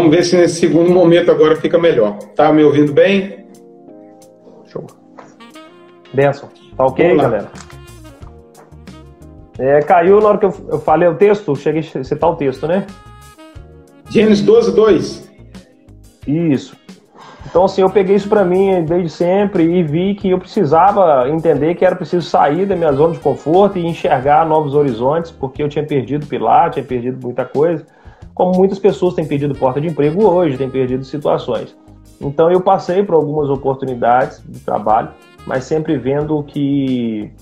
Vamos ver se nesse segundo momento agora fica melhor. Tá me ouvindo bem? Show. Benção. Tá ok, galera? É, caiu na hora que eu, eu falei o texto, cheguei a citar o texto, né? Gênesis 12, 2. Isso. Então, assim, eu peguei isso para mim desde sempre e vi que eu precisava entender que era preciso sair da minha zona de conforto e enxergar novos horizontes, porque eu tinha perdido pilar, tinha perdido muita coisa, como muitas pessoas têm perdido porta de emprego hoje, têm perdido situações. Então, eu passei por algumas oportunidades de trabalho, mas sempre vendo que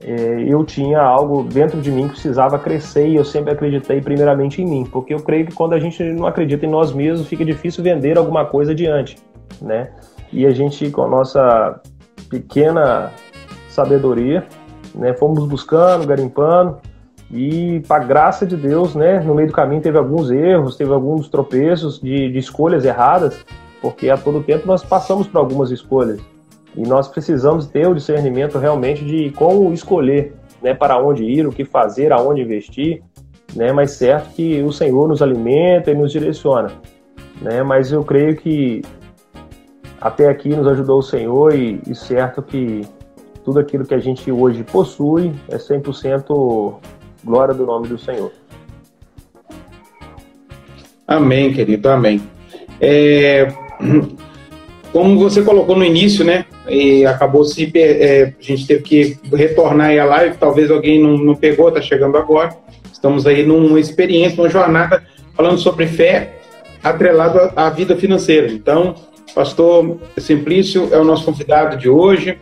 é, eu tinha algo dentro de mim que precisava crescer e eu sempre acreditei primeiramente em mim, porque eu creio que quando a gente não acredita em nós mesmos, fica difícil vender alguma coisa adiante, né? E a gente, com a nossa pequena sabedoria, né, fomos buscando, garimpando, e para graça de Deus, né, no meio do caminho teve alguns erros, teve alguns tropeços de, de escolhas erradas, porque a todo tempo nós passamos por algumas escolhas. E nós precisamos ter o discernimento realmente de como escolher, né, para onde ir, o que fazer, aonde investir, né, mas certo que o Senhor nos alimenta e nos direciona, né, mas eu creio que até aqui nos ajudou o Senhor e, e certo que tudo aquilo que a gente hoje possui é 100% glória do nome do Senhor. Amém, querido, amém. É, como você colocou no início, né? e acabou se é, a gente teve que retornar aí a live, talvez alguém não, não pegou, está chegando agora. Estamos aí numa experiência, uma jornada falando sobre fé atrelado à, à vida financeira. Então, pastor Simplício é o nosso convidado de hoje.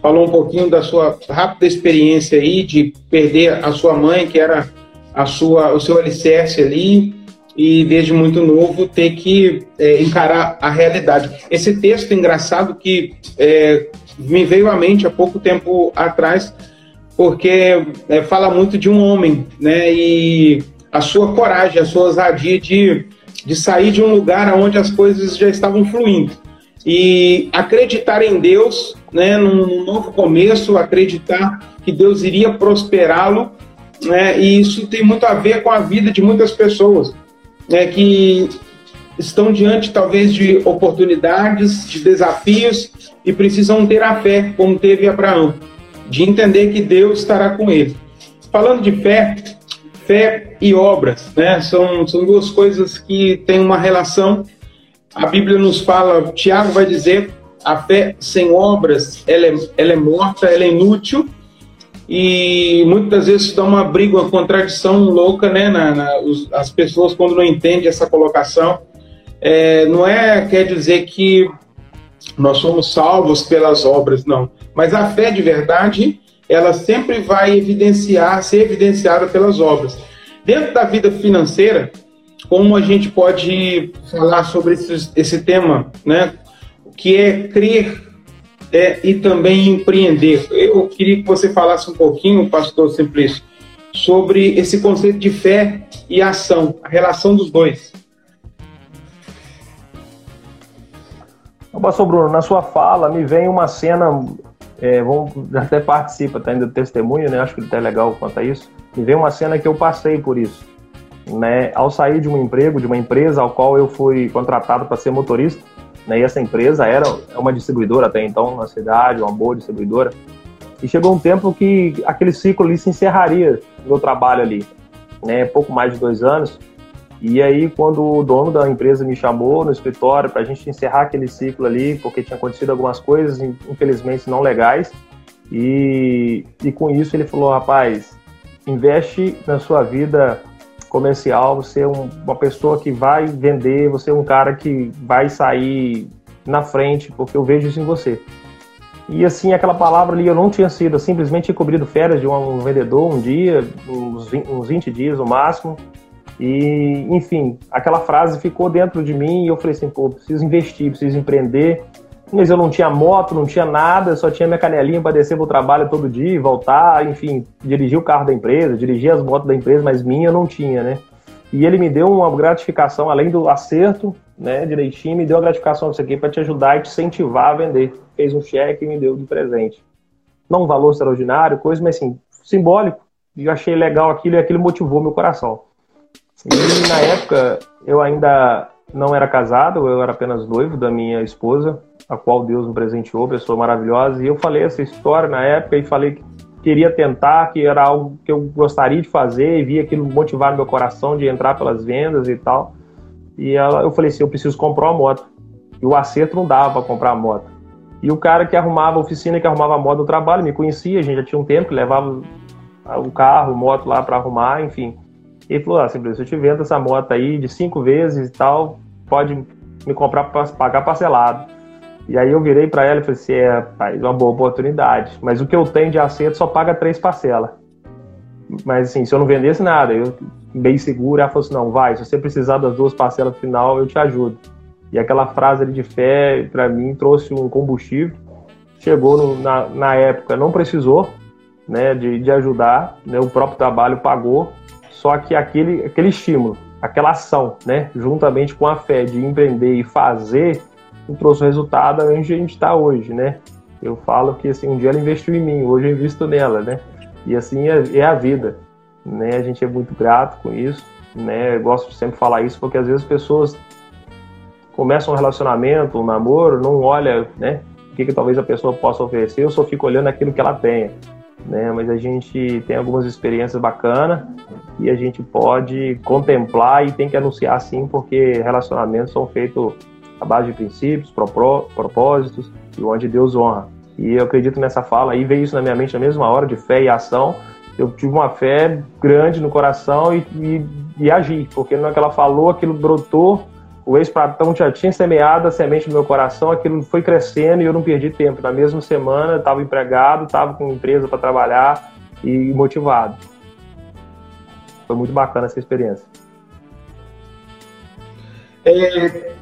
Falou um pouquinho da sua rápida experiência aí de perder a sua mãe, que era a sua, o seu alicerce ali, e desde muito novo ter que é, encarar a realidade. Esse texto engraçado que é, me veio à mente há pouco tempo atrás, porque é, fala muito de um homem, né? E a sua coragem, a sua ousadia de, de sair de um lugar onde as coisas já estavam fluindo. E acreditar em Deus, né, num novo começo, acreditar que Deus iria prosperá-lo, né, e isso tem muito a ver com a vida de muitas pessoas é, que estão diante talvez de oportunidades, de desafios e precisam ter a fé, como teve Abraão, de entender que Deus estará com ele. Falando de fé, fé e obras, né? São, são duas coisas que têm uma relação. A Bíblia nos fala, Tiago vai dizer, a fé sem obras, ela é, ela é morta, ela é inútil, e muitas vezes dá uma briga, uma contradição louca, né? Na, na os, as pessoas, quando não entendem essa colocação, é, não é quer dizer que nós somos salvos pelas obras, não. Mas a fé de verdade, ela sempre vai evidenciar, ser evidenciada pelas obras. Dentro da vida financeira, como a gente pode falar sobre esse, esse tema, né? Que é crer é, e também empreender. Eu queria que você falasse um pouquinho, pastor Simplício, sobre esse conceito de fé e ação, a relação dos dois. Pastor Bruno, na sua fala me vem uma cena, é, vamos, até participa tá, ainda do testemunho, né? Acho que até legal quanto a isso. Me vem uma cena que eu passei por isso. Né? Ao sair de um emprego, de uma empresa ao qual eu fui contratado para ser motorista, né? E essa empresa era uma distribuidora até então na cidade, uma boa distribuidora. E chegou um tempo que aquele ciclo ali se encerraria, meu trabalho ali, né? Pouco mais de dois anos. E aí, quando o dono da empresa me chamou no escritório para a gente encerrar aquele ciclo ali, porque tinha acontecido algumas coisas, infelizmente não legais, e, e com isso ele falou: rapaz, investe na sua vida comercial, você é um, uma pessoa que vai vender, você é um cara que vai sair na frente, porque eu vejo isso em você. E assim, aquela palavra ali eu não tinha sido, eu simplesmente tinha cobrido férias de um vendedor um dia, uns 20, uns 20 dias no máximo, E, enfim, aquela frase ficou dentro de mim e eu falei assim, pô, preciso investir, preciso empreender. Mas eu não tinha moto, não tinha nada, só tinha minha canelinha para descer pro trabalho todo dia e voltar, enfim, dirigir o carro da empresa, dirigir as motos da empresa, mas minha eu não tinha, né? E ele me deu uma gratificação, além do acerto, né, direitinho, me deu a gratificação disso aqui para te ajudar e te incentivar a vender. Fez um cheque e me deu de presente. Não um valor extraordinário, coisa, mas assim, simbólico. E eu achei legal aquilo e aquilo motivou meu coração. E na época eu ainda não era casado, eu era apenas noivo da minha esposa, a qual Deus me presenteou, pessoa maravilhosa. E eu falei essa história na época e falei que queria tentar, que era algo que eu gostaria de fazer e via aquilo motivar meu coração de entrar pelas vendas e tal. E ela, eu falei assim, eu preciso comprar uma moto. E o acerto não dava para comprar a moto. E o cara que arrumava a oficina, que arrumava a moto no trabalho, me conhecia, a gente já tinha um tempo que levava o carro, moto lá para arrumar, enfim. Ele falou, ah, simplesmente, eu te vendo essa moto aí de cinco vezes e tal, pode me comprar para pagar parcelado. E aí eu virei para ela e falei assim, é, pai, uma boa oportunidade, mas o que eu tenho de acerto só paga três parcelas. Mas assim, se eu não vendesse nada, eu bem seguro, ela falou assim, não, vai, se você precisar das duas parcelas no final, eu te ajudo. E aquela frase ali de fé, para mim, trouxe um combustível. Chegou no, na, na época, não precisou né, de, de ajudar, né, o próprio trabalho pagou, só que aquele, aquele estímulo, aquela ação, né, juntamente com a fé de empreender e fazer, trouxe o resultado onde a gente está hoje, né? Eu falo que assim, um dia ela investiu em mim, hoje eu invisto nela, né? E assim é, é a vida, né? A gente é muito grato com isso, né? Eu gosto de sempre falar isso porque às vezes as pessoas começam um relacionamento, um namoro, não olha, né? O que, que talvez a pessoa possa oferecer, eu só fico olhando aquilo que ela tem né? Mas a gente tem algumas experiências bacanas e a gente pode contemplar e tem que anunciar sim, porque relacionamentos são feitos à base de princípios, propósitos e onde Deus honra. E eu acredito nessa fala aí, veio isso na minha mente na mesma hora de fé e ação. Eu tive uma fé grande no coração e, e, e agi, porque no que ela falou, aquilo brotou o ex-patrão já tinha semeado a semente no meu coração, aquilo foi crescendo e eu não perdi tempo. Na mesma semana, estava empregado, estava com empresa para trabalhar e motivado. Foi muito bacana essa experiência. É,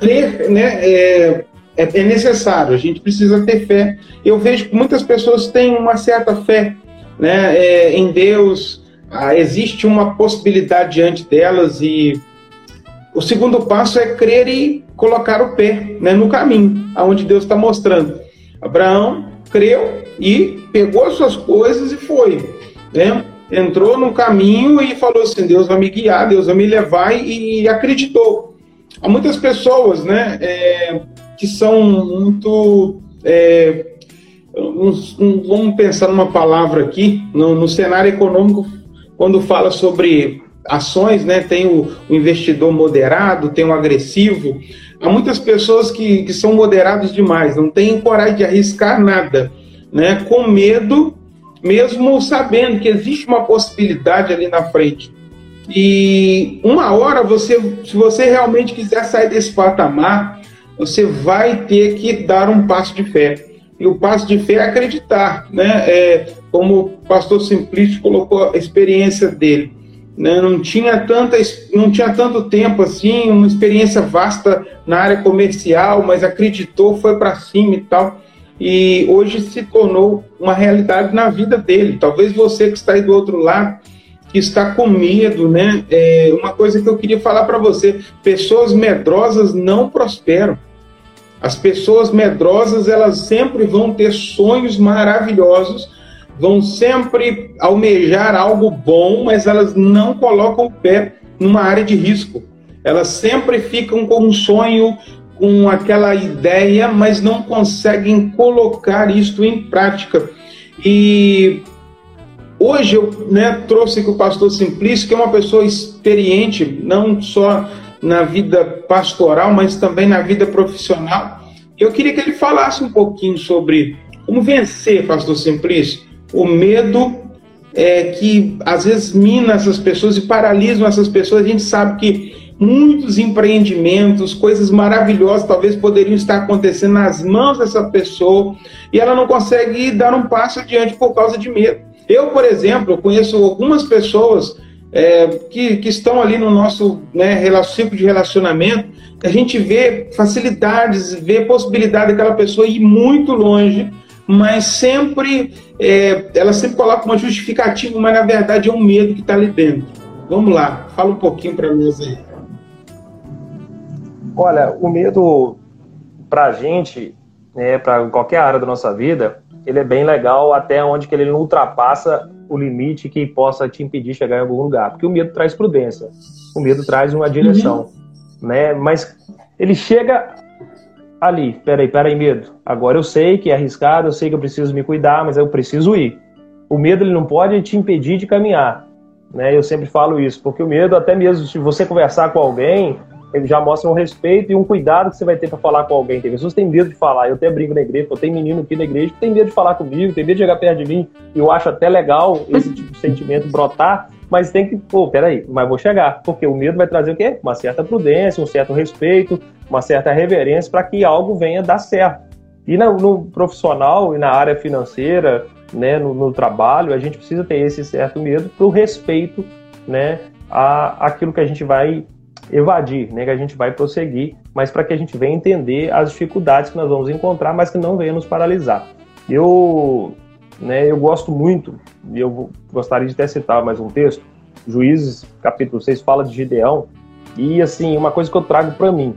crer né, é, é, é necessário, a gente precisa ter fé. Eu vejo que muitas pessoas têm uma certa fé né, é, em Deus, ah, existe uma possibilidade diante delas e o segundo passo é crer e colocar o pé né, no caminho, aonde Deus está mostrando. Abraão creu e pegou as suas coisas e foi. Né? Entrou no caminho e falou assim: Deus vai me guiar, Deus vai me levar, e acreditou. Há muitas pessoas né, é, que são muito. É, vamos pensar numa palavra aqui, no, no cenário econômico, quando fala sobre ações, né? Tem o, o, investidor moderado, tem o agressivo. Há muitas pessoas que, que são moderados demais, não têm coragem de arriscar nada, né? Com medo, mesmo sabendo que existe uma possibilidade ali na frente. E uma hora você, se você realmente quiser sair desse patamar, você vai ter que dar um passo de fé. E o passo de fé é acreditar, né? É, como o pastor Simplício colocou a experiência dele né, não tinha tanta, não tinha tanto tempo assim, uma experiência vasta na área comercial, mas acreditou, foi para cima e tal. E hoje se tornou uma realidade na vida dele. Talvez você que está aí do outro lado, que está com medo, né? É uma coisa que eu queria falar para você: pessoas medrosas não prosperam. As pessoas medrosas elas sempre vão ter sonhos maravilhosos, vão sempre almejar algo bom, mas elas não colocam o pé numa área de risco. Elas sempre ficam com um sonho, com aquela ideia, mas não conseguem colocar isto em prática. E hoje eu né, trouxe aqui o pastor Simplício, que é uma pessoa experiente, não só na vida pastoral, mas também na vida profissional. Eu queria que ele falasse um pouquinho sobre como vencer, pastor Simplício, o medo é, que às vezes mina essas pessoas e paralisam essas pessoas. A gente sabe que muitos empreendimentos, coisas maravilhosas talvez poderiam estar acontecendo nas mãos dessa pessoa e ela não consegue dar um passo adiante por causa de medo. Eu, por exemplo, conheço algumas pessoas é, que, que estão ali no nosso né, ciclo de relacionamento, a gente vê facilidades, vê possibilidade daquela pessoa ir muito longe, mas sempre é, ela sempre coloca uma justificativa, mas na verdade é um medo que está ali dentro. Vamos lá, fala um pouquinho para nós aí. Olha, o medo para a gente, né, para qualquer área da nossa vida, ele é bem legal até onde que ele não ultrapassa o limite que possa te impedir de chegar em algum lugar. Porque o medo traz prudência, o medo traz uma direção, uhum. né? Mas ele chega ali, peraí, peraí, medo. Agora eu sei que é arriscado, eu sei que eu preciso me cuidar, mas eu preciso ir. O medo ele não pode te impedir de caminhar, né? Eu sempre falo isso, porque o medo, até mesmo se você conversar com alguém, ele já mostra um respeito e um cuidado que você vai ter para falar com alguém. Tem pessoas que têm medo de falar. Eu até brinco na igreja, eu tenho menino aqui na igreja que tem medo de falar comigo, tem medo de chegar perto de mim. E eu acho até legal esse tipo de sentimento brotar, mas tem que, pô, peraí, mas vou chegar. Porque o medo vai trazer o quê? Uma certa prudência, um certo respeito, uma certa reverência para que algo venha dar certo. E no, no, profissional e na área financeira, né, no, no trabalho, a gente precisa ter esse certo medo para o respeito né, aquilo que a gente vai evadir, né, que a gente vai prosseguir, mas para que a gente venha entender as dificuldades que nós vamos encontrar, mas que não venha nos paralisar. Eu, né, eu gosto muito, e eu gostaria de até citar mais um texto, Juízes, capítulo 6, fala de Gideão, e assim, uma coisa que eu trago para mim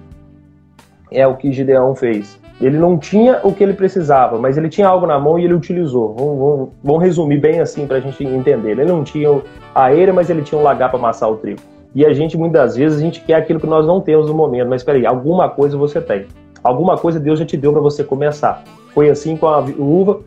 é o que Gideão fez. Ele não tinha o que ele precisava, mas ele tinha algo na mão e ele utilizou. Vamos, vamos, vamos resumir bem assim para a gente entender. Ele não tinha a eira, mas ele tinha um lagar para amassar o trigo. E a gente, muitas vezes, a gente quer aquilo que nós não temos no momento. Mas espera aí, alguma coisa você tem. Alguma coisa Deus já te deu para você começar. Foi assim com a viúva,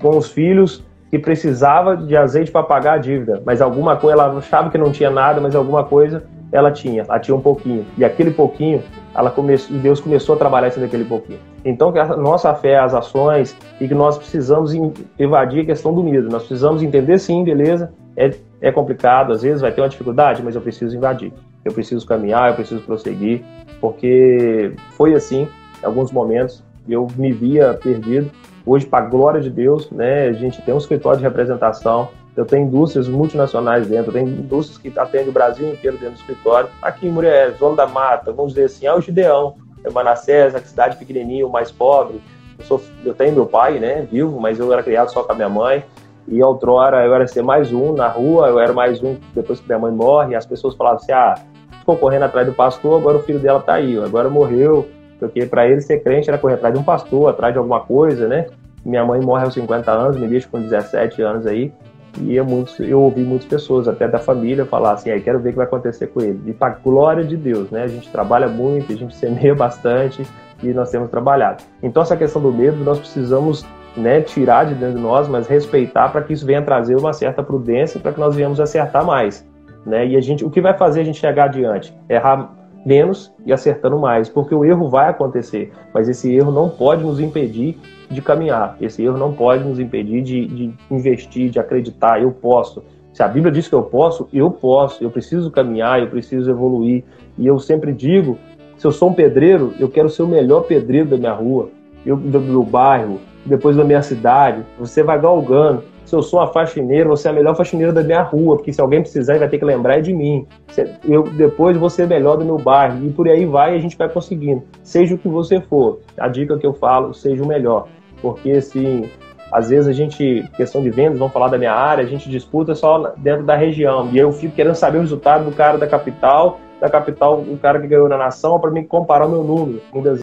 com os filhos, que precisava de azeite para pagar a dívida. Mas alguma coisa, ela achava que não tinha nada, mas alguma coisa ela tinha. Ela tinha um pouquinho. E aquele pouquinho, ela começou, Deus começou a trabalhar isso naquele pouquinho. Então, que a nossa fé, as ações, e que nós precisamos evadir a questão do medo. Nós precisamos entender, sim, beleza, é, é complicado, às vezes vai ter uma dificuldade, mas eu preciso invadir. Eu preciso caminhar, eu preciso prosseguir, porque foi assim, em alguns momentos, eu me via perdido. Hoje, para a glória de Deus, né, a gente tem um escritório de representação, eu tenho indústrias multinacionais dentro, eu tenho indústrias que atendem o Brasil inteiro dentro do escritório. Aqui em Muriel, Zona da Mata, vamos dizer assim, é o Gideão, é Manassés, a cidade pequenininha, o mais pobre. Eu, sou, eu tenho meu pai, né, vivo, mas eu era criado só com a minha mãe. E outrora eu era ser mais um na rua, eu era mais um depois que minha mãe morre. As pessoas falavam assim: ah, ficou correndo atrás do pastor, agora o filho dela tá aí, agora morreu. Porque para ele ser crente era correr atrás de um pastor, atrás de alguma coisa, né? Minha mãe morre aos 50 anos, me deixa com 17 anos aí. E eu, muitos, eu ouvi muitas pessoas, até da família, falar assim: aí quero ver o que vai acontecer com ele. E para glória de Deus, né? A gente trabalha muito, a gente semeia bastante e nós temos trabalhado. Então, essa questão do medo, nós precisamos né, tirar de dentro de nós, mas respeitar para que isso venha trazer uma certa prudência para que nós venhamos acertar mais. Né? E a gente, o que vai fazer a gente chegar adiante? Errar menos e acertando mais, porque o erro vai acontecer, mas esse erro não pode nos impedir de caminhar, esse erro não pode nos impedir de, de investir, de acreditar, eu posso. Se a Bíblia diz que eu posso, eu posso, eu preciso caminhar, eu preciso evoluir. E eu sempre digo, se eu sou um pedreiro, eu quero ser o melhor pedreiro da minha rua, eu, do meu bairro, depois da minha cidade, você vai galgando. Se eu sou uma faxineira, você é a melhor faxineira da minha rua, porque se alguém precisar, vai ter que lembrar é de mim. Eu depois vou ser melhor do meu bairro e por aí vai, a gente vai conseguindo. Seja o que você for, a dica que eu falo, seja o melhor, porque assim, às vezes a gente, questão de vendas, vamos falar da minha área, a gente disputa só dentro da região e eu fico querendo saber o resultado do cara da capital, da capital, o cara que ganhou na nação, para mim comparar o meu número. Muitas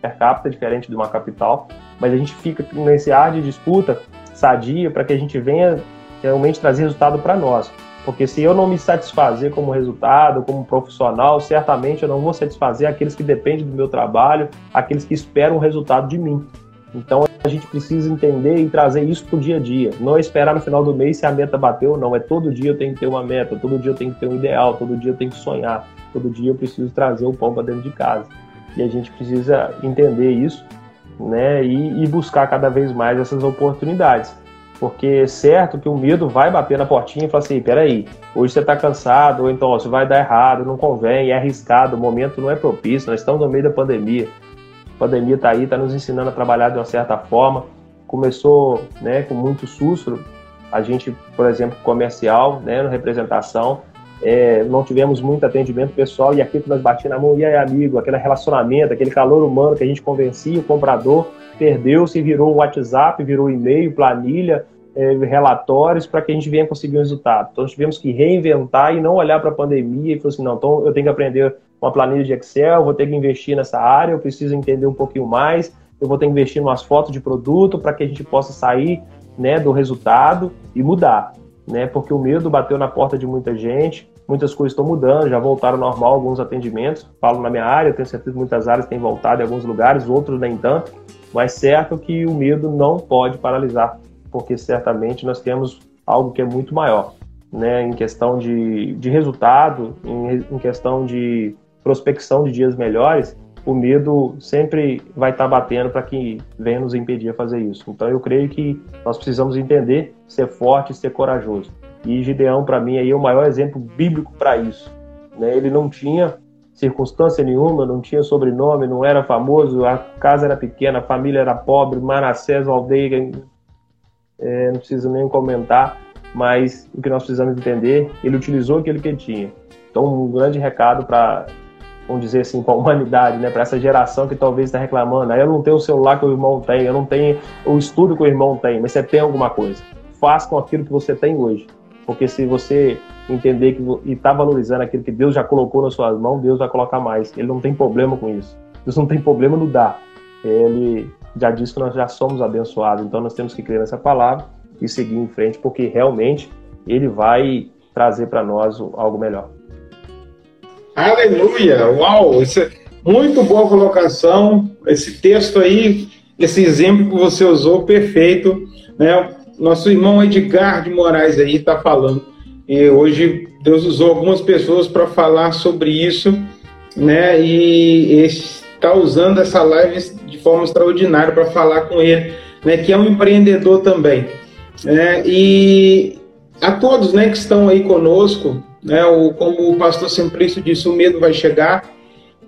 per capita, diferente de uma capital, mas a gente fica nesse ar de disputa sadia para que a gente venha realmente trazer resultado para nós. Porque se eu não me satisfazer como resultado, como profissional, certamente eu não vou satisfazer aqueles que dependem do meu trabalho, aqueles que esperam o resultado de mim. Então a gente precisa entender e trazer isso para o dia a dia. Não é esperar no final do mês se a meta bateu ou não. É todo dia eu tenho que ter uma meta, todo dia eu tenho que ter um ideal, todo dia eu tenho que sonhar, todo dia eu preciso trazer o pão para dentro de casa. E a gente precisa entender isso né, e, e buscar cada vez mais essas oportunidades. Porque é certo que o medo vai bater na portinha e falar assim: peraí, hoje você está cansado, ou então ó, isso vai dar errado, não convém, é arriscado, o momento não é propício, nós estamos no meio da pandemia. A pandemia está aí, está nos ensinando a trabalhar de uma certa forma. Começou né, com muito susto, A gente, por exemplo, comercial, né, na representação, é, não tivemos muito atendimento pessoal e aquilo que nós batíamos na mão, e aí, amigo, aquele relacionamento, aquele calor humano que a gente convencia o comprador, perdeu-se, virou WhatsApp, virou e-mail, planilha, é, relatórios para que a gente venha conseguir um resultado. Então, nós tivemos que reinventar e não olhar para a pandemia e falar assim, não, então eu tenho que aprender uma planilha de Excel, vou ter que investir nessa área, eu preciso entender um pouquinho mais, eu vou ter que investir em umas fotos de produto para que a gente possa sair né, do resultado e mudar. Né, porque o medo bateu na porta de muita gente, muitas coisas estão mudando, já voltaram ao normal alguns atendimentos. Falo na minha área, tenho certeza que muitas áreas têm voltado em alguns lugares, outros nem tanto, mas certo que o medo não pode paralisar, porque certamente nós temos algo que é muito maior, né, em questão de, de resultado, em, em questão de prospecção de dias melhores, o medo sempre vai estar batendo para que venha nos impedir a fazer isso. Então eu creio que nós precisamos entender, ser forte, ser corajoso. E Gideão para mim aí é o maior exemplo bíblico para isso. Né? Ele não tinha circunstância nenhuma, não tinha sobrenome, não era famoso, a casa era pequena, a família era pobre, Manassés, aldeia, é, não preciso nem comentar, mas o que nós precisamos entender, ele utilizou aquilo que ele tinha. Então, um grande recado para vamos dizer assim, para a humanidade, né? para essa geração que talvez está reclamando. Aí eu não tenho o celular que o irmão tem, eu não tenho o estudo que o irmão tem, mas você tem alguma coisa. Faça com aquilo que você tem hoje. Porque se você entender que, e está valorizando aquilo que Deus já colocou nas suas mãos, Deus vai colocar mais. Ele não tem problema com isso. Deus não tem problema no dar. Ele já disse que nós já somos abençoados. Então nós temos que crer nessa palavra e seguir em frente, porque realmente Ele vai trazer para nós algo melhor. Aleluia! Uau! Isso é muito boa colocação. Esse texto aí, esse exemplo que você usou, perfeito. Né? Nosso irmão Edgar de Moraes aí está falando. E hoje Deus usou algumas pessoas para falar sobre isso, né? E está usando essa live de forma extraordinária para falar com ele, né? Que é um empreendedor também. Né? E a todos, né, que estão aí conosco, né? O, como o pastor Simplício disse, o medo vai chegar,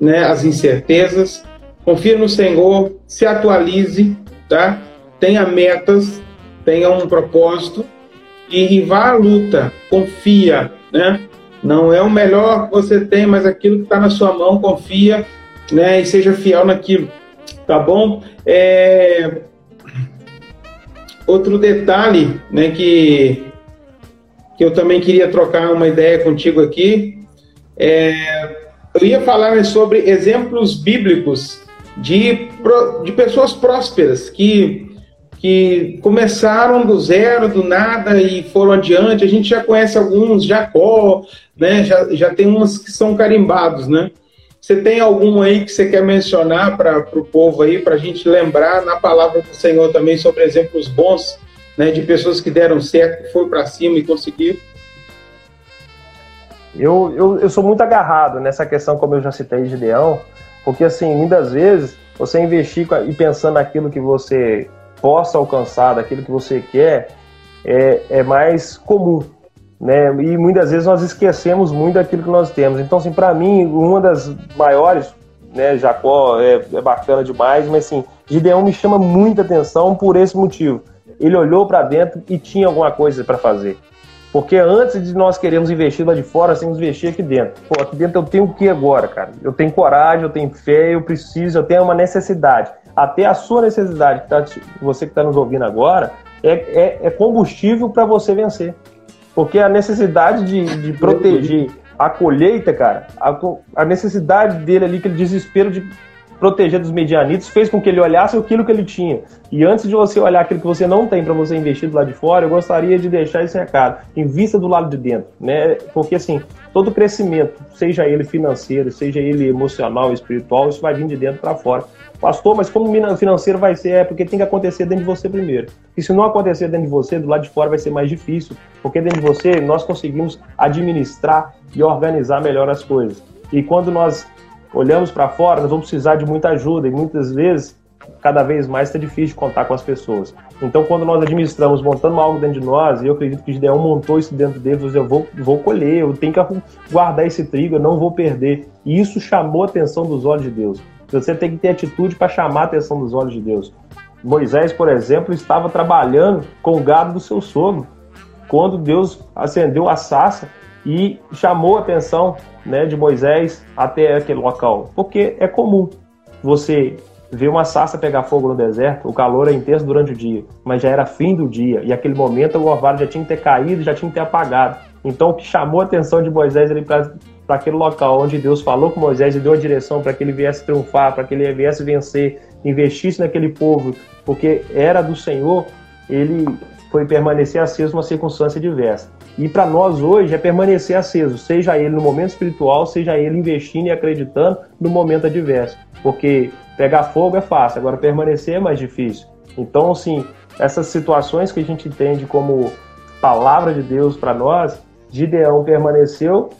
né? as incertezas. Confie no Senhor, se atualize, tá? tenha metas, tenha um propósito e, vá à luta, confia. Né? Não é o melhor que você tem, mas aquilo que está na sua mão, confia né? e seja fiel naquilo. Tá bom? É... Outro detalhe né, que que eu também queria trocar uma ideia contigo aqui. É, eu ia falar sobre exemplos bíblicos de, de pessoas prósperas que, que começaram do zero, do nada e foram adiante. A gente já conhece alguns, Jacó, né? já, já tem uns que são carimbados, né? Você tem algum aí que você quer mencionar para o povo aí, para a gente lembrar na palavra do Senhor também sobre exemplos bons né, de pessoas que deram certo, que foram para cima e conseguiram? Eu, eu, eu sou muito agarrado nessa questão, como eu já citei, de leão, porque assim, muitas vezes você investir e pensando naquilo que você possa alcançar, daquilo que você quer, é, é mais comum, né? E muitas vezes nós esquecemos muito daquilo que nós temos. Então, assim, para mim, uma das maiores, né, Jacó é, é bacana demais, mas assim, Gideão me chama muita atenção por esse motivo ele olhou para dentro e tinha alguma coisa para fazer. Porque antes de nós queremos investir lá de fora, nós temos que investir aqui dentro. Pô, aqui dentro eu tenho o que agora, cara? Eu tenho coragem, eu tenho fé, eu preciso, eu tenho uma necessidade. Até a sua necessidade, que tá, você que está nos ouvindo agora, é, é, é combustível para você vencer. Porque a necessidade de, de proteger a colheita, cara, a, a necessidade dele ali, aquele desespero de proteger dos medianitos, fez com que ele olhasse aquilo que ele tinha. E antes de você olhar aquilo que você não tem para você investir do lado de fora, eu gostaria de deixar esse recado. Invista do lado de dentro, né? Porque assim, todo crescimento, seja ele financeiro, seja ele emocional, espiritual, isso vai vir de dentro para fora. Pastor, mas como financeiro vai ser? É porque tem que acontecer dentro de você primeiro. E se não acontecer dentro de você, do lado de fora vai ser mais difícil, porque dentro de você nós conseguimos administrar e organizar melhor as coisas. E quando nós olhamos para fora, nós vamos precisar de muita ajuda e muitas vezes, cada vez mais, está difícil contar com as pessoas. Então, quando nós administramos, montando algo dentro de nós, e eu acredito que Gideão montou isso dentro dele, eu vou, vou colher, eu tenho que guardar esse trigo, eu não vou perder. E isso chamou a atenção dos olhos de Deus. Você tem que ter atitude para chamar a atenção dos olhos de Deus. Moisés, por exemplo, estava trabalhando com o gado do seu sogro. quando Deus acendeu a sarça e chamou a atenção né, de Moisés até aquele local. Porque é comum você ver uma sarça pegar fogo no deserto, o calor é intenso durante o dia, mas já era fim do dia, e aquele momento o orvalho já tinha que ter caído, já tinha que ter apagado. Então o que chamou a atenção de Moisés ali para aquele local onde Deus falou com Moisés e deu a direção para que ele viesse triunfar, para que ele viesse vencer, investisse naquele povo, porque era do Senhor, ele foi permanecer aceso numa circunstância diversa. E para nós hoje é permanecer aceso, seja ele no momento espiritual, seja ele investindo e acreditando no momento adverso. Porque pegar fogo é fácil, agora permanecer é mais difícil. Então, assim, essas situações que a gente entende como palavra de Deus para nós, Gideão permaneceu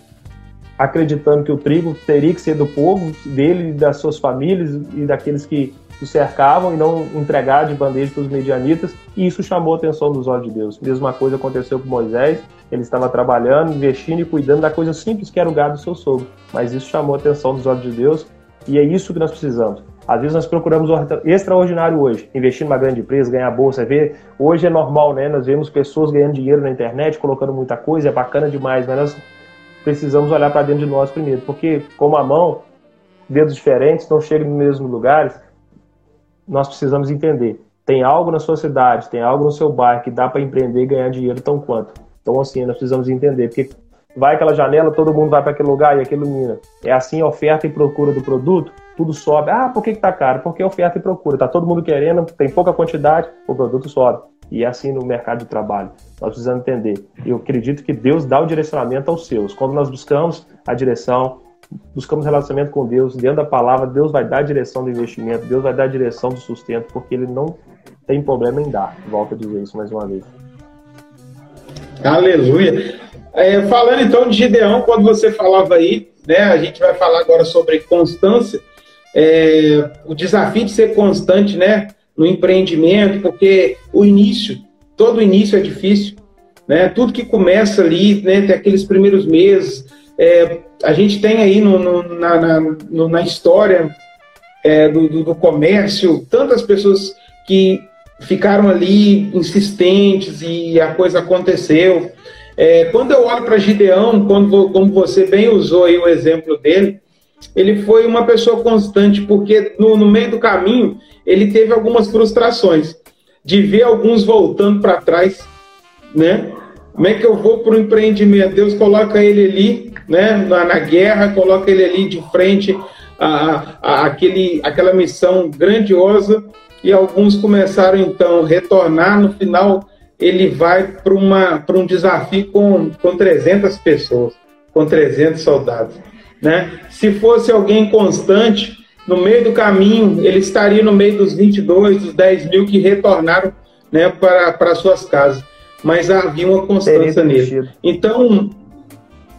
acreditando que o trigo teria que ser do povo, dele das suas famílias e daqueles que o cercavam e não entregar de bandeja para os medianitas, e isso chamou a atenção dos olhos de Deus. Mesma coisa aconteceu com Moisés, ele estava trabalhando, investindo e cuidando da coisa simples que era o gado do seu sogro, mas isso chamou a atenção dos olhos de Deus, e é isso que nós precisamos. Às vezes nós procuramos o extraordinário hoje, investir numa grande empresa, ganhar bolsa, ver. Hoje é normal, né? Nós vemos pessoas ganhando dinheiro na internet, colocando muita coisa, é bacana demais, mas nós precisamos olhar para dentro de nós primeiro, porque como a mão, dedos diferentes não chegam nos mesmos lugares, nós precisamos entender. Tem algo na sua cidade, tem algo no seu bairro que dá para empreender e ganhar dinheiro tão quanto. Então, assim, nós precisamos entender, porque vai aquela janela, todo mundo vai para aquele lugar e aquilo mina. É assim a oferta e procura do produto, tudo sobe. Ah, por que, que tá caro? Porque oferta e procura. Tá todo mundo querendo, tem pouca quantidade, o produto sobe. E é assim no mercado de trabalho. Nós precisamos entender. Eu acredito que Deus dá o direcionamento aos seus. Quando nós buscamos a direção, buscamos relacionamento com Deus, dentro da palavra, Deus vai dar a direção do investimento, Deus vai dar a direção do sustento, porque Ele não tem problema em dar. Volto a dizer isso mais uma vez. Aleluia. É, falando então de Gideão, quando você falava aí, né, a gente vai falar agora sobre constância, é, o desafio de ser constante, né, no empreendimento, porque o início, todo início é difícil, né, tudo que começa ali, né, tem aqueles primeiros meses, é, a gente tem aí no, no, na, na, no, na, história é, do, do, do, comércio tantas pessoas que ficaram ali insistentes e a coisa aconteceu. É, quando eu olho para Gideão, quando, como você bem usou aí o exemplo dele, ele foi uma pessoa constante, porque no, no meio do caminho ele teve algumas frustrações de ver alguns voltando para trás, né? Como é que eu vou para o empreendimento? Deus coloca ele ali, né, na, na guerra, coloca ele ali de frente a, a, aquele, aquela missão grandiosa e alguns começaram então a retornar. No final, ele vai para um desafio com, com 300 pessoas, com 300 soldados. Né? Se fosse alguém constante, no meio do caminho, ele estaria no meio dos 22, dos 10 mil que retornaram né, para, para suas casas. Mas havia uma constância nele. Então,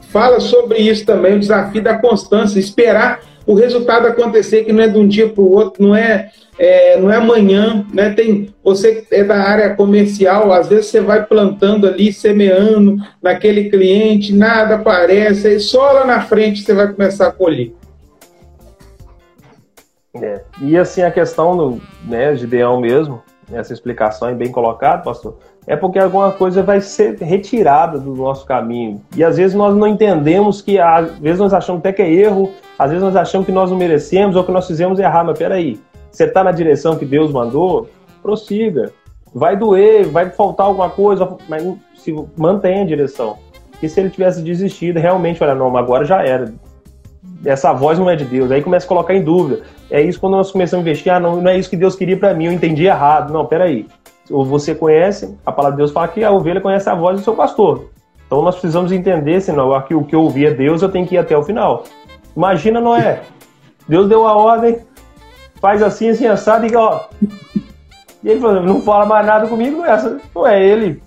fala sobre isso também, o desafio da constância, esperar o resultado acontecer, que não é de um dia para o outro, não é, é, não é amanhã, né? Tem, você é da área comercial, às vezes você vai plantando ali, semeando naquele cliente, nada aparece, aí só lá na frente você vai começar a colher. É. E assim, a questão do né, Gideão mesmo, essa explicação é bem colocada, pastor, é porque alguma coisa vai ser retirada do nosso caminho. E às vezes nós não entendemos que, às vezes nós achamos até que é erro, às vezes nós achamos que nós não merecemos ou que nós fizemos errado, mas peraí, você está na direção que Deus mandou, prossiga. Vai doer, vai faltar alguma coisa, mas se mantenha a direção. E se ele tivesse desistido, realmente, olha, não, agora já era. Essa voz não é de Deus. Aí começa a colocar em dúvida. É isso quando nós começamos a investir, ah, não, não é isso que Deus queria para mim, eu entendi errado. Não, peraí. Ou você conhece, a palavra de Deus fala que a ovelha conhece a voz do seu pastor. Então nós precisamos entender, senão aqui o que eu ouvi é Deus, eu tenho que ir até o final. Imagina Noé. Deus deu a ordem, faz assim, assim, assado, e ó. E ele falou, não fala mais nada comigo, essa não é ele.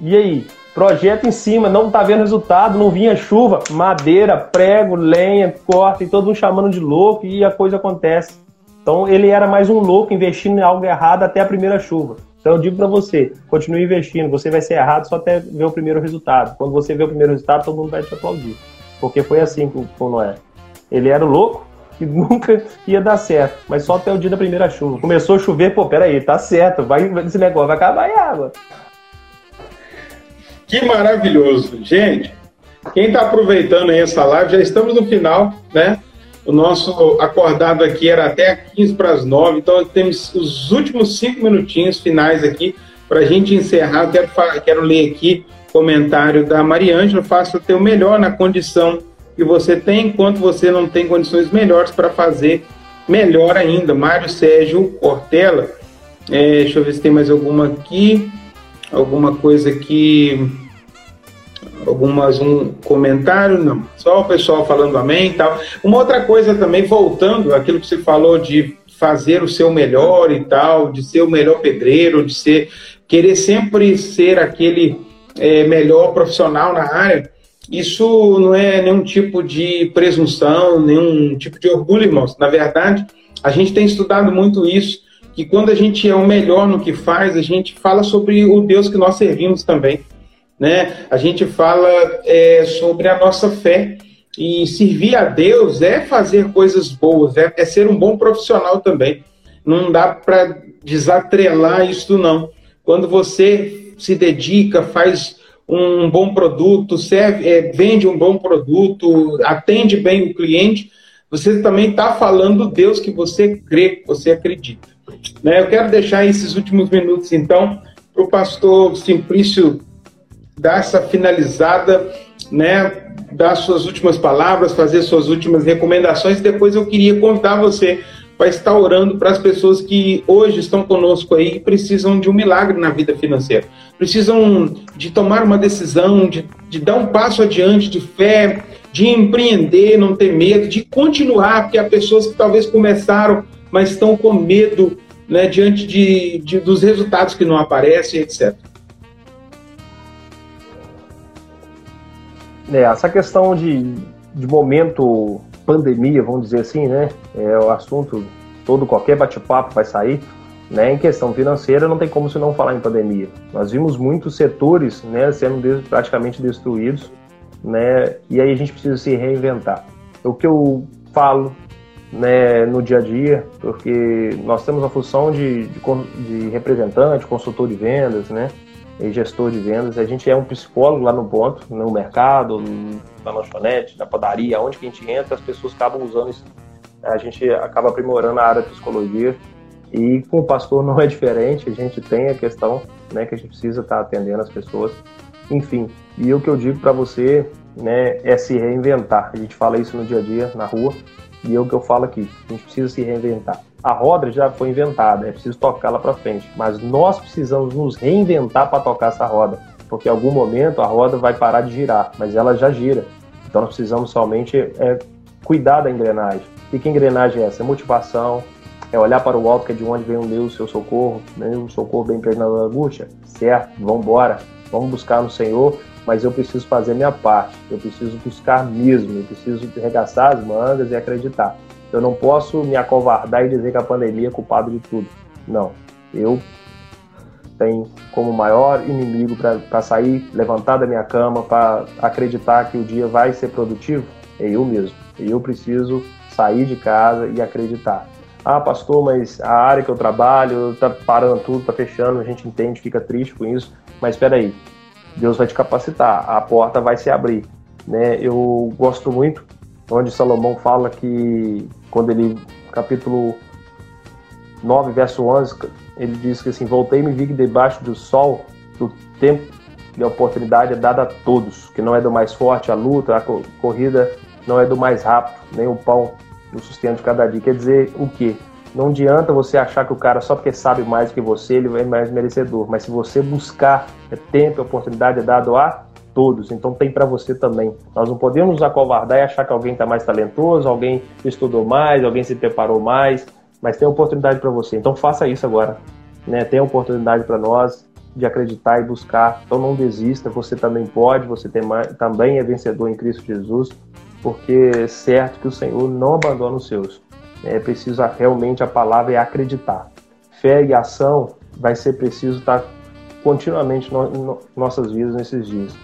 E aí? Projeto em cima, não tá vendo resultado, não vinha chuva, madeira, prego, lenha, corta, e todo mundo chamando de louco, e a coisa acontece. Então ele era mais um louco investindo em algo errado até a primeira chuva. Então eu digo para você, continue investindo, você vai ser errado só até ver o primeiro resultado. Quando você vê o primeiro resultado, todo mundo vai te aplaudir. Porque foi assim com, com Noé. Ele era louco que nunca ia dar certo, mas só até o dia da primeira chuva. Começou a chover, pô, peraí, tá certo, vai, esse negócio vai acabar em água. Que maravilhoso. Gente, quem está aproveitando aí essa live, já estamos no final, né? O nosso acordado aqui era até 15 para as 9, então temos os últimos cinco minutinhos finais aqui para a gente encerrar. Quero, quero ler aqui o comentário da Mariângela. Faça o teu melhor na condição que você tem, enquanto você não tem condições melhores para fazer melhor ainda. Mário Sérgio Portela. É, deixa eu ver se tem mais alguma aqui. Alguma coisa aqui algumas um comentário, não. Só o pessoal falando amém e tal. Uma outra coisa também, voltando àquilo que você falou de fazer o seu melhor e tal, de ser o melhor pedreiro, de ser querer sempre ser aquele é, melhor profissional na área. Isso não é nenhum tipo de presunção, nenhum tipo de orgulho, irmãos. Na verdade, a gente tem estudado muito isso, que quando a gente é o melhor no que faz, a gente fala sobre o Deus que nós servimos também né? A gente fala é, sobre a nossa fé e servir a Deus é fazer coisas boas, é, é ser um bom profissional também. Não dá para desatrelar isso não. Quando você se dedica, faz um bom produto, serve, é, vende um bom produto, atende bem o cliente, você também está falando Deus que você crê, que você acredita. Né? Eu quero deixar esses últimos minutos, então, para o pastor Simplício dar essa finalizada, né, dar suas últimas palavras, fazer suas últimas recomendações. Depois eu queria contar você para estar orando para as pessoas que hoje estão conosco aí e precisam de um milagre na vida financeira. Precisam de tomar uma decisão, de, de dar um passo adiante de fé, de empreender, não ter medo, de continuar, porque há pessoas que talvez começaram, mas estão com medo né, diante de, de, dos resultados que não aparecem, etc. É, essa questão de, de momento pandemia, vamos dizer assim, né? É o assunto, todo qualquer bate-papo vai sair. Né, em questão financeira, não tem como se não falar em pandemia. Nós vimos muitos setores né, sendo praticamente destruídos, né, e aí a gente precisa se reinventar. O que eu falo né, no dia a dia, porque nós temos a função de, de, de representante, consultor de vendas, né, gestor de vendas. A gente é um psicólogo lá no ponto, no mercado, na lanchonete, na padaria, onde que a gente entra, as pessoas acabam usando isso. A gente acaba aprimorando a área de psicologia. E com o pastor não é diferente, a gente tem a questão né, que a gente precisa estar atendendo as pessoas. Enfim, e o que eu digo para você né, é se reinventar. A gente fala isso no dia a dia, na rua, e é o que eu falo aqui: a gente precisa se reinventar. A roda já foi inventada, é preciso tocá-la para frente, mas nós precisamos nos reinventar para tocar essa roda, porque em algum momento a roda vai parar de girar, mas ela já gira. Então nós precisamos somente é, cuidar da engrenagem. E que engrenagem é essa? É motivação, é olhar para o alto, que é de onde vem o meu, o seu socorro, né? um socorro bem perto na angústia. Certo, vamos embora, vamos buscar no Senhor, mas eu preciso fazer minha parte, eu preciso buscar mesmo, eu preciso arregaçar as mangas e acreditar. Eu não posso me acovardar e dizer que a pandemia é culpada de tudo. Não. Eu tenho como maior inimigo para sair, levantar da minha cama, para acreditar que o dia vai ser produtivo, é eu mesmo. Eu preciso sair de casa e acreditar. Ah, pastor, mas a área que eu trabalho está parando tudo, está fechando, a gente entende, fica triste com isso, mas espera aí, Deus vai te capacitar, a porta vai se abrir. Né? Eu gosto muito onde Salomão fala que, quando ele, capítulo 9, verso 11, ele diz que assim: Voltei e me vi debaixo do sol, do tempo e a oportunidade é dada a todos, que não é do mais forte a luta, a corrida não é do mais rápido, nem o pão do sustento de cada dia. Quer dizer o quê? Não adianta você achar que o cara, só porque sabe mais que você, ele é mais merecedor. Mas se você buscar é tempo e oportunidade é dado a todos, então tem para você também. Nós não podemos nos acovardar e achar que alguém está mais talentoso, alguém estudou mais, alguém se preparou mais, mas tem oportunidade para você. Então faça isso agora, né? Tem oportunidade para nós de acreditar e buscar. Então não desista, você também pode, você mais, também é vencedor em Cristo Jesus, porque é certo que o Senhor não abandona os seus. É preciso realmente a palavra é acreditar. Fé e ação vai ser preciso estar continuamente no, no, nossas vidas nesses dias.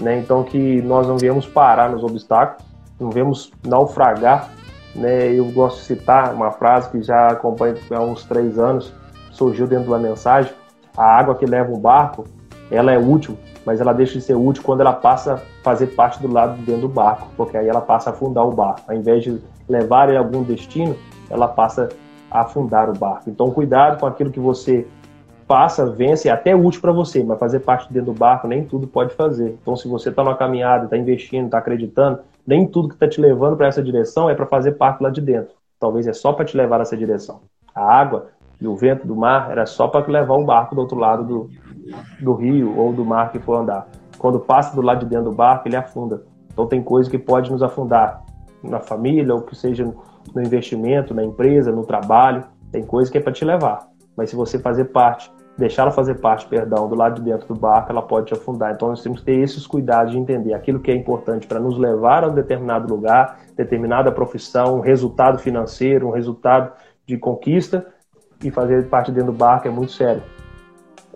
Né? Então que nós não viemos parar nos obstáculos, não viemos naufragar. Né? Eu gosto de citar uma frase que já acompanho há uns três anos, surgiu dentro de uma mensagem: a água que leva um barco ela é útil, mas ela deixa de ser útil quando ela passa a fazer parte do lado de dentro do barco, porque aí ela passa a afundar o barco. Ao invés de levar ele a algum destino, ela passa a afundar o barco. Então, cuidado com aquilo que você passa, vence, é até útil para você, mas fazer parte dentro do barco nem tudo pode fazer. Então, se você está numa caminhada, está investindo, está acreditando, nem tudo que está te levando para essa direção é para fazer parte lá de dentro. Talvez é só para te levar nessa direção. A água e o vento do mar era só para levar o barco do outro lado do, do rio ou do mar que for andar. Quando passa do lado de dentro do barco, ele afunda. Então tem coisa que pode nos afundar na família, ou que seja no investimento, na empresa, no trabalho. Tem coisa que é para te levar. Mas se você fazer parte, deixar ela fazer parte, perdão, do lado de dentro do barco, ela pode afundar. Então nós temos que ter esses cuidados de entender aquilo que é importante para nos levar a um determinado lugar, determinada profissão, um resultado financeiro, um resultado de conquista, e fazer parte dentro do barco é muito sério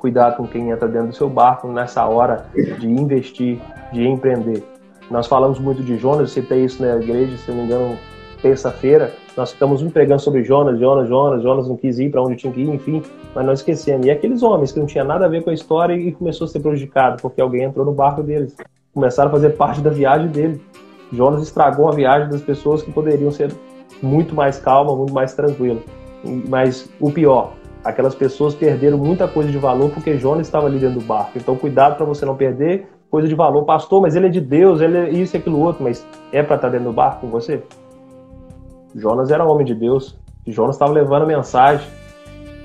cuidado com quem entra dentro do seu barco nessa hora de investir, de empreender. Nós falamos muito de Jonas, eu citei isso na igreja, se não me engano, terça-feira. Nós ficamos pregando sobre Jonas, Jonas, Jonas, Jonas não quis ir para onde tinha que ir, enfim, mas nós esquecemos. E aqueles homens que não tinham nada a ver com a história e começou a ser prejudicado porque alguém entrou no barco deles. Começaram a fazer parte da viagem dele. Jonas estragou a viagem das pessoas que poderiam ser muito mais calma, muito mais tranquila. Mas o pior, aquelas pessoas perderam muita coisa de valor porque Jonas estava ali dentro do barco. Então, cuidado para você não perder coisa de valor. Pastor, mas ele é de Deus, ele é isso e aquilo outro, mas é para estar tá dentro do barco com você? Jonas era homem de Deus. Jonas estava levando a mensagem,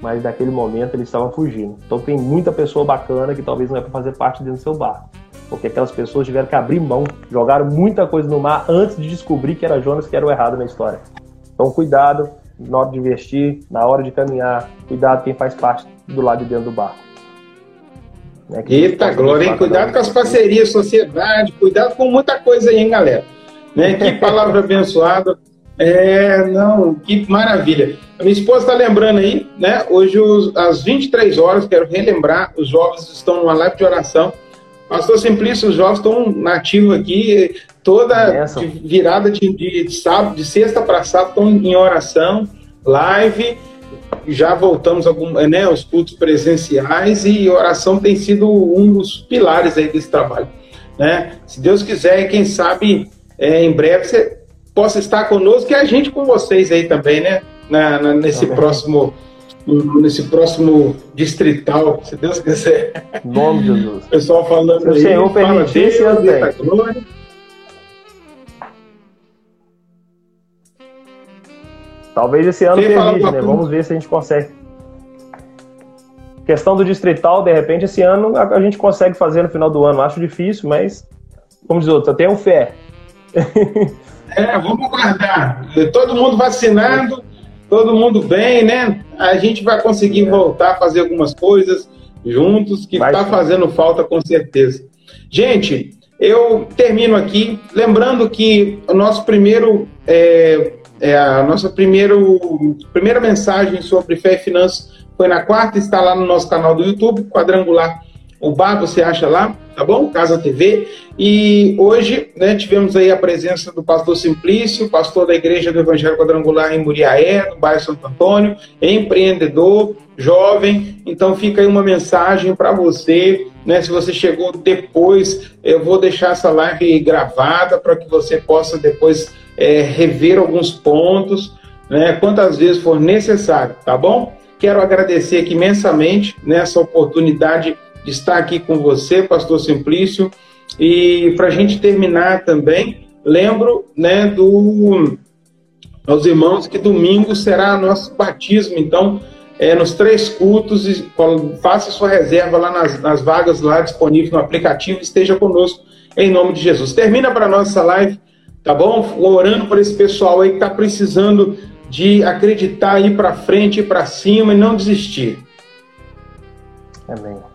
mas naquele momento ele estava fugindo. Então, tem muita pessoa bacana que talvez não é para fazer parte dentro do seu barco. Porque aquelas pessoas tiveram que abrir mão, jogaram muita coisa no mar antes de descobrir que era Jonas que era o errado na história. Então, cuidado, na hora de investir, na hora de caminhar, cuidado quem faz parte do lado de dentro do barco. Né? Eita, glória, hein? Cuidado com as parcerias, sociedade, cuidado com muita coisa aí, hein, galera? Né? Que palavra abençoada. É, não, que maravilha. A minha esposa está lembrando aí, né? Hoje, os, às 23 horas, quero relembrar, os jovens estão numa live de oração. Pastor Simplício, os jovens estão nativos aqui, toda de virada de, de, sábado, de sexta para sábado, estão em oração, live. Já voltamos algum, né, aos cultos presenciais e oração tem sido um dos pilares aí desse trabalho. Né? Se Deus quiser, quem sabe é, em breve você possa estar conosco e a gente com vocês aí também, né? Na, na nesse Amém. próximo nesse próximo distrital, se Deus quiser. Em nome de Jesus. O pessoal falando se o Senhor esse ano vem. Talvez esse ano permita, né? Vamos ver se a gente consegue. Questão do distrital, de repente, esse ano a gente consegue fazer no final do ano. Acho difícil, mas, como diz outro, eu tenho fé. É, vamos aguardar. Todo mundo vacinando, todo mundo bem, né? A gente vai conseguir é. voltar a fazer algumas coisas juntos, que está fazendo falta com certeza. Gente, eu termino aqui lembrando que o nosso primeiro é, é a nossa primeiro, primeira mensagem sobre fé e finanças foi na quarta, está lá no nosso canal do YouTube, Quadrangular o bar você acha lá, tá bom? Casa TV. E hoje, né, tivemos aí a presença do pastor Simplício, pastor da Igreja do Evangelho Quadrangular em Muriaé, no bairro Santo Antônio, empreendedor, jovem. Então fica aí uma mensagem para você, né? Se você chegou depois, eu vou deixar essa live gravada para que você possa depois é, rever alguns pontos, né, quantas vezes for necessário, tá bom? Quero agradecer aqui imensamente nessa oportunidade de estar aqui com você, Pastor Simplício, e para a gente terminar também, lembro né, do, aos irmãos que domingo será nosso batismo, então é, nos três cultos, faça sua reserva lá nas, nas vagas lá disponíveis no aplicativo, esteja conosco em nome de Jesus. Termina para nossa live tá bom? Orando por esse pessoal aí que está precisando de acreditar, ir para frente, ir para cima e não desistir. Amém.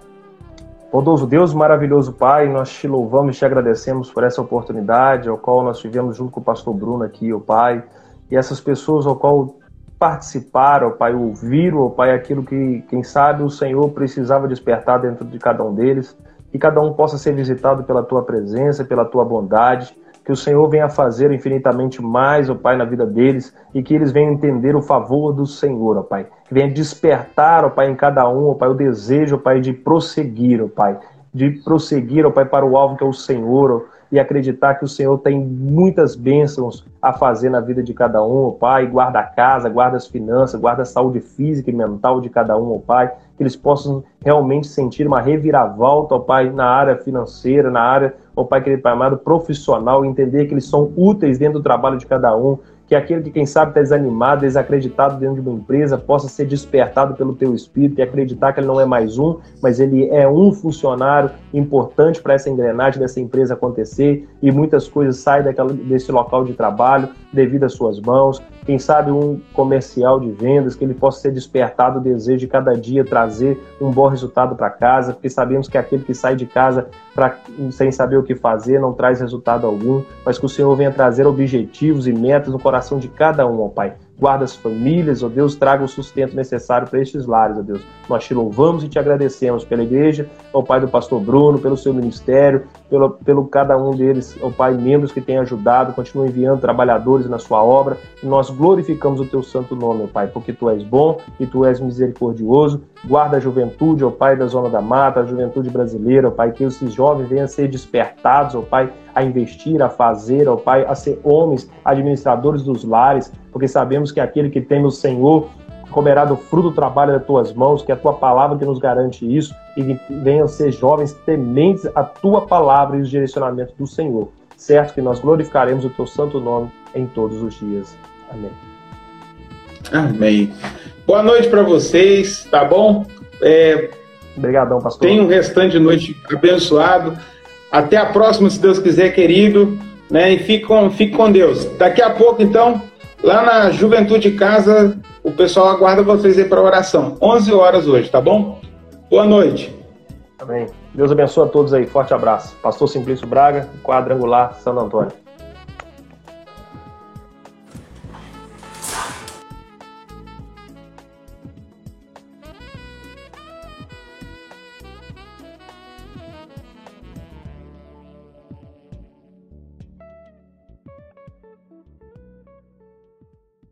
Bondoso Deus, maravilhoso Pai, nós te louvamos e te agradecemos por essa oportunidade, ao qual nós tivemos junto com o pastor Bruno aqui, o Pai, e essas pessoas ao qual participaram, Pai, ouviram, ó Pai, aquilo que, quem sabe, o Senhor precisava despertar dentro de cada um deles, que cada um possa ser visitado pela Tua presença, pela Tua bondade, que o Senhor venha fazer infinitamente mais, ó Pai, na vida deles e que eles venham entender o favor do Senhor, ó Pai. Que venha despertar, ó Pai, em cada um, ó Pai, o desejo, ó Pai, de prosseguir, ó Pai. de prosseguir, ó Pai, para o alvo que é o Senhor, e acreditar que o Senhor tem muitas bênçãos a fazer na vida de cada um, ó Pai. Guarda a casa, guarda as finanças, guarda a saúde física e mental de cada um, ó Pai. Que eles possam realmente sentir uma reviravolta, ó Pai, na área financeira, na área, ó Pai, querido Pai amado, profissional, entender que eles são úteis dentro do trabalho de cada um, que aquele que, quem sabe, está desanimado, desacreditado dentro de uma empresa, possa ser despertado pelo teu espírito e acreditar que ele não é mais um, mas ele é um funcionário importante para essa engrenagem dessa empresa acontecer e muitas coisas saem daquela, desse local de trabalho devido às suas mãos. Quem sabe um comercial de vendas, que ele possa ser despertado o desejo de cada dia trazer um bom resultado para casa, porque sabemos que aquele que sai de casa pra, sem saber o que fazer não traz resultado algum, mas que o Senhor venha trazer objetivos e metas no coração de cada um, ó Pai guarda as famílias, ó Deus, traga o sustento necessário para estes lares, ó Deus. Nós te louvamos e te agradecemos pela igreja, ó Pai do pastor Bruno, pelo seu ministério, pelo, pelo cada um deles, ó Pai, membros que têm ajudado, continua enviando trabalhadores na sua obra, e nós glorificamos o teu santo nome, ó Pai, porque tu és bom e tu és misericordioso. Guarda a juventude, ó Pai, da Zona da Mata, a juventude brasileira, ó Pai, que esses jovens venham a ser despertados, ó Pai, a investir, a fazer, ó Pai, a ser homens, administradores dos lares, porque sabemos que aquele que tem o Senhor comerá do fruto do trabalho das tuas mãos, que é a tua palavra que nos garante isso, e venham ser jovens tementes a tua palavra e os direcionamentos do Senhor. Certo que nós glorificaremos o teu santo nome em todos os dias. Amém. Amém. Boa noite para vocês, tá bom? É, Obrigadão, pastor. Tenha um restante de noite abençoado. Até a próxima, se Deus quiser, querido. Né? E fique com, fique com Deus. Daqui a pouco, então, lá na Juventude Casa, o pessoal aguarda vocês aí para oração. 11 horas hoje, tá bom? Boa noite. Amém. Deus abençoe a todos aí. Forte abraço. Pastor Simplício Braga, quadrangular Santo Antônio.